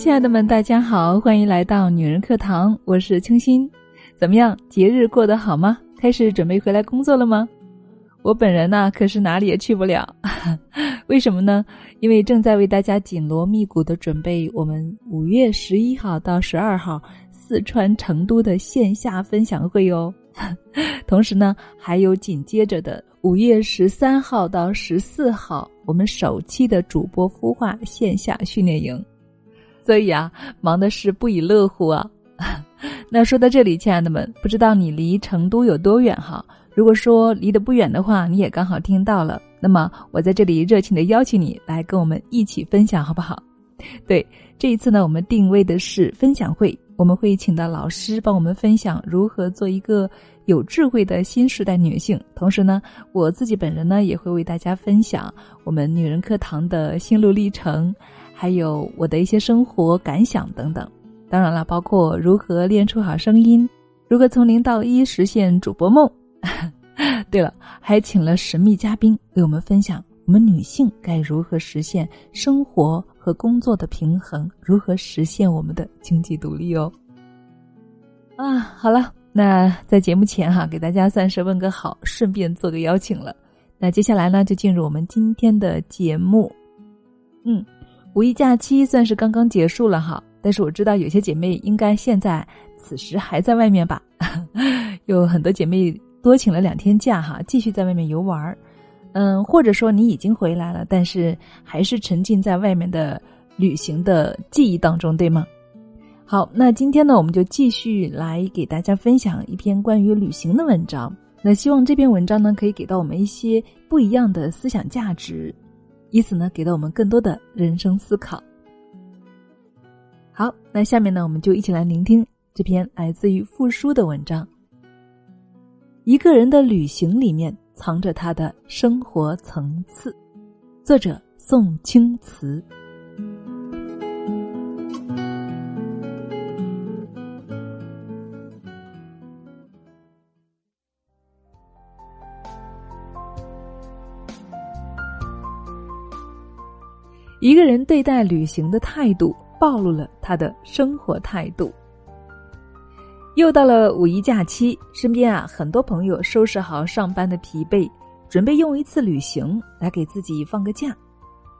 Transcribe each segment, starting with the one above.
亲爱的们，大家好，欢迎来到女人课堂，我是清新。怎么样，节日过得好吗？开始准备回来工作了吗？我本人呢，可是哪里也去不了，为什么呢？因为正在为大家紧锣密鼓的准备我们五月十一号到十二号四川成都的线下分享会哦。同时呢，还有紧接着的五月十三号到十四号我们首期的主播孵化线下训练营。所以啊，忙的是不亦乐乎啊！那说到这里，亲爱的们，不知道你离成都有多远哈？如果说离得不远的话，你也刚好听到了。那么我在这里热情的邀请你来跟我们一起分享，好不好？对，这一次呢，我们定位的是分享会，我们会请到老师帮我们分享如何做一个有智慧的新时代女性。同时呢，我自己本人呢也会为大家分享我们女人课堂的心路历程。还有我的一些生活感想等等，当然了，包括如何练出好声音，如何从零到一实现主播梦。对了，还请了神秘嘉宾为我们分享我们女性该如何实现生活和工作的平衡，如何实现我们的经济独立哦。啊，好了，那在节目前哈，给大家算是问个好，顺便做个邀请了。那接下来呢，就进入我们今天的节目。嗯。五一假期算是刚刚结束了哈，但是我知道有些姐妹应该现在此时还在外面吧，有很多姐妹多请了两天假哈，继续在外面游玩儿，嗯，或者说你已经回来了，但是还是沉浸在外面的旅行的记忆当中，对吗？好，那今天呢，我们就继续来给大家分享一篇关于旅行的文章，那希望这篇文章呢，可以给到我们一些不一样的思想价值。以此呢，给到我们更多的人生思考。好，那下面呢，我们就一起来聆听这篇来自于复书的文章。一个人的旅行里面藏着他的生活层次。作者：宋清词。一个人对待旅行的态度，暴露了他的生活态度。又到了五一假期，身边啊很多朋友收拾好上班的疲惫，准备用一次旅行来给自己放个假。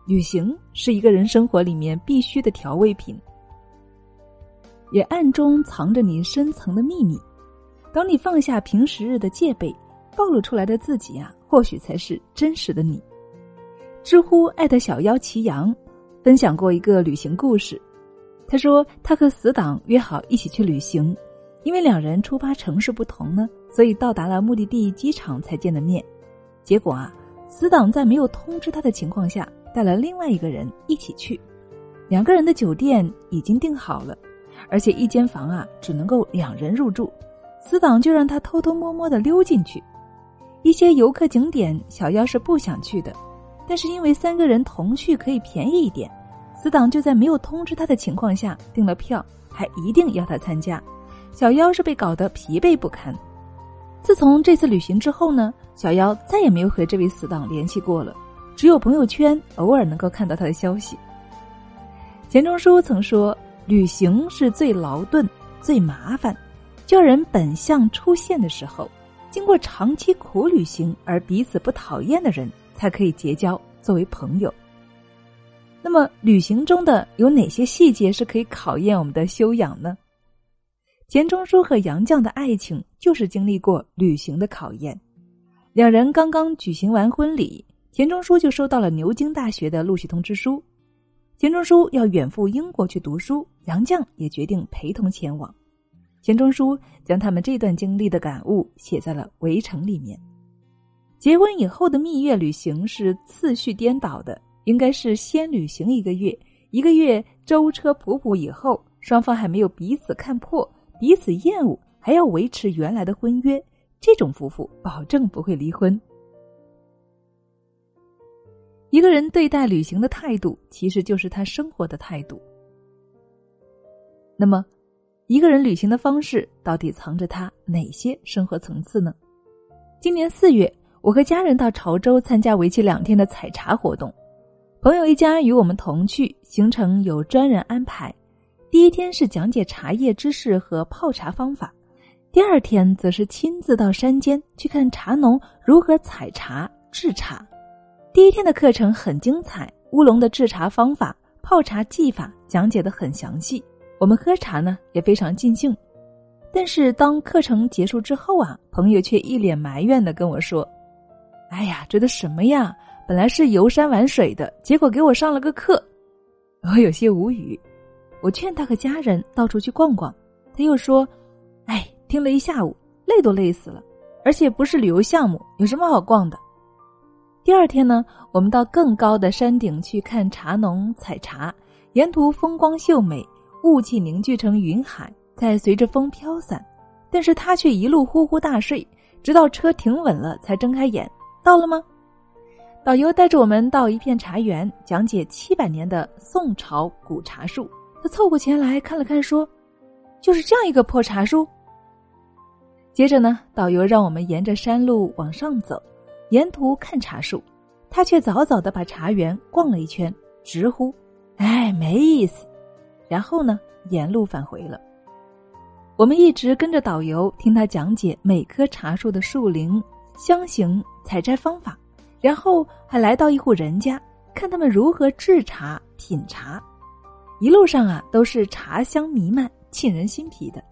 旅行是一个人生活里面必须的调味品，也暗中藏着你深层的秘密。当你放下平时日的戒备，暴露出来的自己啊，或许才是真实的你。知乎艾特小妖祁阳分享过一个旅行故事。他说，他和死党约好一起去旅行，因为两人出发城市不同呢，所以到达了目的地机场才见的面。结果啊，死党在没有通知他的情况下，带了另外一个人一起去。两个人的酒店已经订好了，而且一间房啊只能够两人入住。死党就让他偷偷摸摸的溜进去。一些游客景点，小妖是不想去的。但是因为三个人同去可以便宜一点，死党就在没有通知他的情况下订了票，还一定要他参加。小妖是被搞得疲惫不堪。自从这次旅行之后呢，小妖再也没有和这位死党联系过了，只有朋友圈偶尔能够看到他的消息。钱钟书曾说：“旅行是最劳顿、最麻烦，叫人本相出现的时候，经过长期苦旅行而彼此不讨厌的人。”才可以结交作为朋友。那么，旅行中的有哪些细节是可以考验我们的修养呢？钱钟书和杨绛的爱情就是经历过旅行的考验。两人刚刚举行完婚礼，钱钟书就收到了牛津大学的录取通知书。钱钟书要远赴英国去读书，杨绛也决定陪同前往。钱钟书将他们这段经历的感悟写在了《围城》里面。结婚以后的蜜月旅行是次序颠倒的，应该是先旅行一个月，一个月舟车仆仆以后，双方还没有彼此看破、彼此厌恶，还要维持原来的婚约，这种夫妇保证不会离婚。一个人对待旅行的态度，其实就是他生活的态度。那么，一个人旅行的方式到底藏着他哪些生活层次呢？今年四月。我和家人到潮州参加为期两天的采茶活动，朋友一家与我们同去，行程有专人安排。第一天是讲解茶叶知识和泡茶方法，第二天则是亲自到山间去看茶农如何采茶制茶。第一天的课程很精彩，乌龙的制茶方法、泡茶技法讲解的很详细，我们喝茶呢也非常尽兴。但是当课程结束之后啊，朋友却一脸埋怨的跟我说：“哎呀，觉得什么呀？本来是游山玩水的，结果给我上了个课。”我有些无语。我劝他和家人到处去逛逛，他又说：“哎，听了一下午，累都累死了，而且不是旅游项目，有什么好逛的？”第二天呢，我们到更高的山顶去看茶农采茶，沿途风光秀美，雾气凝聚成云海。在随着风飘散，但是他却一路呼呼大睡，直到车停稳了才睁开眼。到了吗？导游带着我们到一片茶园，讲解七百年的宋朝古茶树。他凑过前来看了看，说：“就是这样一个破茶树。”接着呢，导游让我们沿着山路往上走，沿途看茶树，他却早早的把茶园逛了一圈，直呼：“哎，没意思。”然后呢，沿路返回了。我们一直跟着导游听他讲解每棵茶树的树龄、香型、采摘方法，然后还来到一户人家，看他们如何制茶、品茶。一路上啊，都是茶香弥漫，沁人心脾的。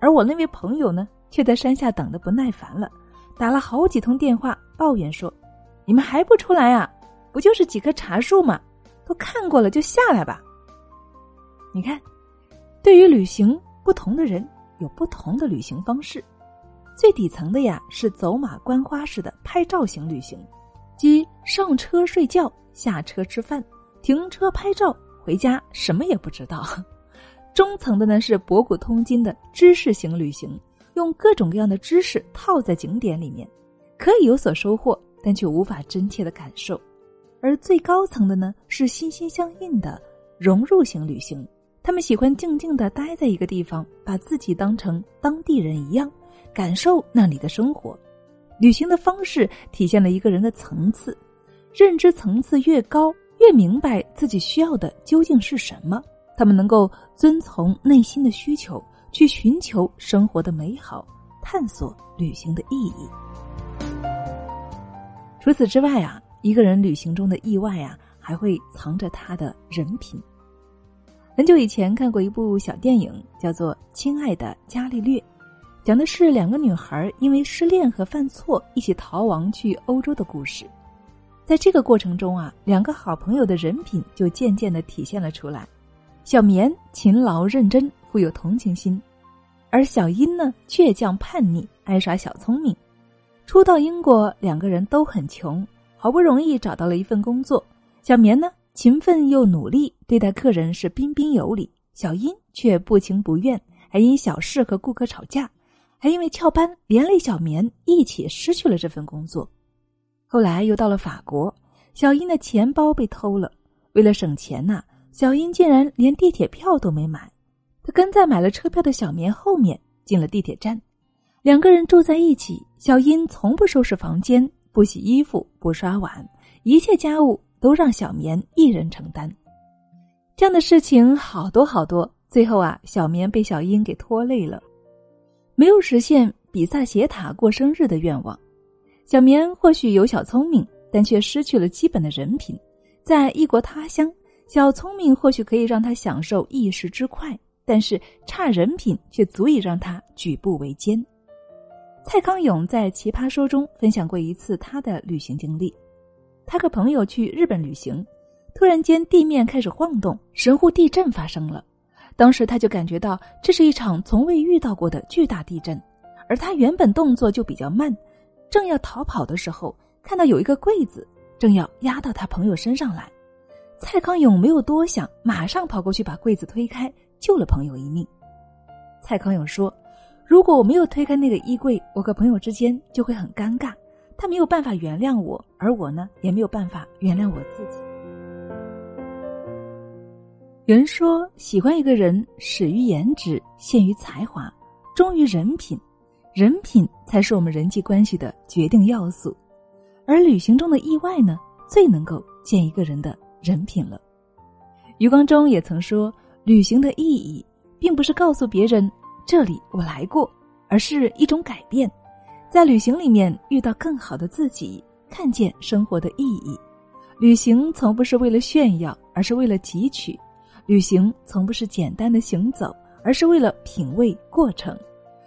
而我那位朋友呢，却在山下等得不耐烦了，打了好几通电话，抱怨说：“你们还不出来啊？不就是几棵茶树吗？都看过了，就下来吧。”你看，对于旅行。不同的人有不同的旅行方式，最底层的呀是走马观花式的拍照型旅行，即上车睡觉，下车吃饭，停车拍照，回家什么也不知道。中层的呢是博古通今的知识型旅行，用各种各样的知识套在景点里面，可以有所收获，但却无法真切的感受。而最高层的呢是心心相印的融入型旅行。他们喜欢静静的待在一个地方，把自己当成当地人一样，感受那里的生活。旅行的方式体现了一个人的层次，认知层次越高，越明白自己需要的究竟是什么。他们能够遵从内心的需求，去寻求生活的美好，探索旅行的意义。除此之外啊，一个人旅行中的意外啊，还会藏着他的人品。很久以前看过一部小电影，叫做《亲爱的伽利略》，讲的是两个女孩因为失恋和犯错一起逃亡去欧洲的故事。在这个过程中啊，两个好朋友的人品就渐渐的体现了出来。小棉勤劳认真，富有同情心，而小英呢倔强叛逆，爱耍小聪明。初到英国，两个人都很穷，好不容易找到了一份工作。小棉呢？勤奋又努力，对待客人是彬彬有礼。小英却不情不愿，还因小事和顾客吵架，还因为翘班连累小棉一起失去了这份工作。后来又到了法国，小英的钱包被偷了。为了省钱呐，小英竟然连地铁票都没买，他跟在买了车票的小棉后面进了地铁站。两个人住在一起，小英从不收拾房间，不洗衣服，不刷碗，一切家务。都让小棉一人承担，这样的事情好多好多。最后啊，小棉被小英给拖累了，没有实现比萨斜塔过生日的愿望。小棉或许有小聪明，但却失去了基本的人品。在异国他乡，小聪明或许可以让他享受一时之快，但是差人品却足以让他举步维艰。蔡康永在《奇葩说》中分享过一次他的旅行经历。他和朋友去日本旅行，突然间地面开始晃动，神户地震发生了。当时他就感觉到这是一场从未遇到过的巨大地震，而他原本动作就比较慢，正要逃跑的时候，看到有一个柜子正要压到他朋友身上来。蔡康永没有多想，马上跑过去把柜子推开，救了朋友一命。蔡康永说：“如果我没有推开那个衣柜，我和朋友之间就会很尴尬。”他没有办法原谅我，而我呢，也没有办法原谅我自己。有人说，喜欢一个人，始于颜值，陷于才华，忠于人品，人品才是我们人际关系的决定要素。而旅行中的意外呢，最能够见一个人的人品了。余光中也曾说，旅行的意义，并不是告诉别人这里我来过，而是一种改变，在旅行里面遇到更好的自己，看见生活的意义。旅行从不是为了炫耀，而是为了汲取；旅行从不是简单的行走，而是为了品味过程。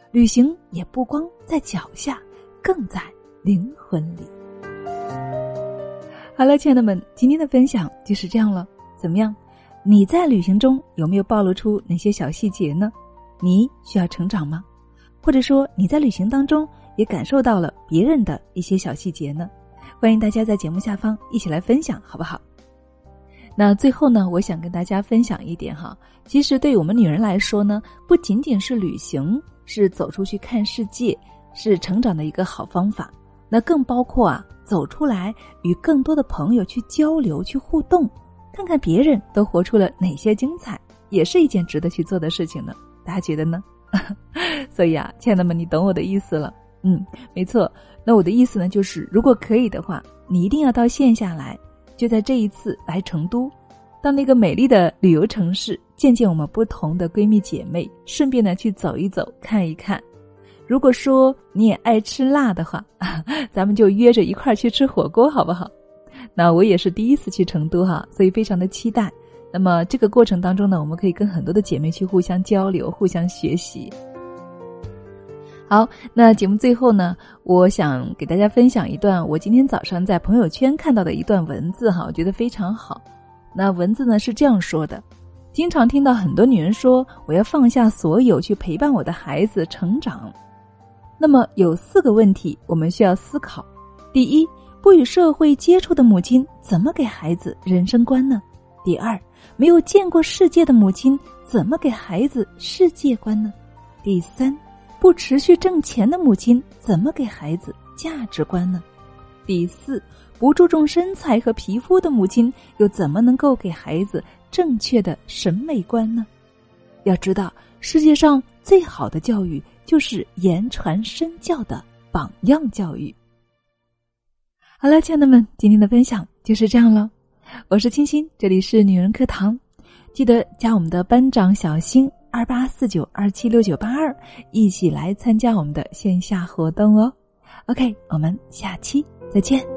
旅行也不光在脚下，更在灵魂里。好了，亲爱的们，今天的分享就是这样了。怎么样？你在旅行中有没有暴露出哪些小细节呢？你需要成长吗？或者说你在旅行当中也感受到了别人的一些小细节呢？欢迎大家在节目下方一起来分享，好不好？那最后呢，我想跟大家分享一点哈，其实对于我们女人来说呢，不仅仅是旅行是走出去看世界，是成长的一个好方法，那更包括啊。走出来，与更多的朋友去交流、去互动，看看别人都活出了哪些精彩，也是一件值得去做的事情呢。大家觉得呢？所以啊，亲爱的们，你懂我的意思了。嗯，没错。那我的意思呢，就是如果可以的话，你一定要到线下来，就在这一次来成都，到那个美丽的旅游城市，见见我们不同的闺蜜姐妹，顺便呢去走一走、看一看。如果说你也爱吃辣的话，咱们就约着一块儿去吃火锅，好不好？那我也是第一次去成都哈，所以非常的期待。那么这个过程当中呢，我们可以跟很多的姐妹去互相交流、互相学习。好，那节目最后呢，我想给大家分享一段我今天早上在朋友圈看到的一段文字哈，我觉得非常好。那文字呢是这样说的：经常听到很多女人说，我要放下所有去陪伴我的孩子成长。那么有四个问题我们需要思考：第一，不与社会接触的母亲怎么给孩子人生观呢？第二，没有见过世界的母亲怎么给孩子世界观呢？第三，不持续挣钱的母亲怎么给孩子价值观呢？第四，不注重身材和皮肤的母亲又怎么能够给孩子正确的审美观呢？要知道，世界上最好的教育。就是言传身教的榜样教育。好了，亲爱的们，今天的分享就是这样了。我是清新，这里是女人课堂，记得加我们的班长小新二八四九二七六九八二，一起来参加我们的线下活动哦。OK，我们下期再见。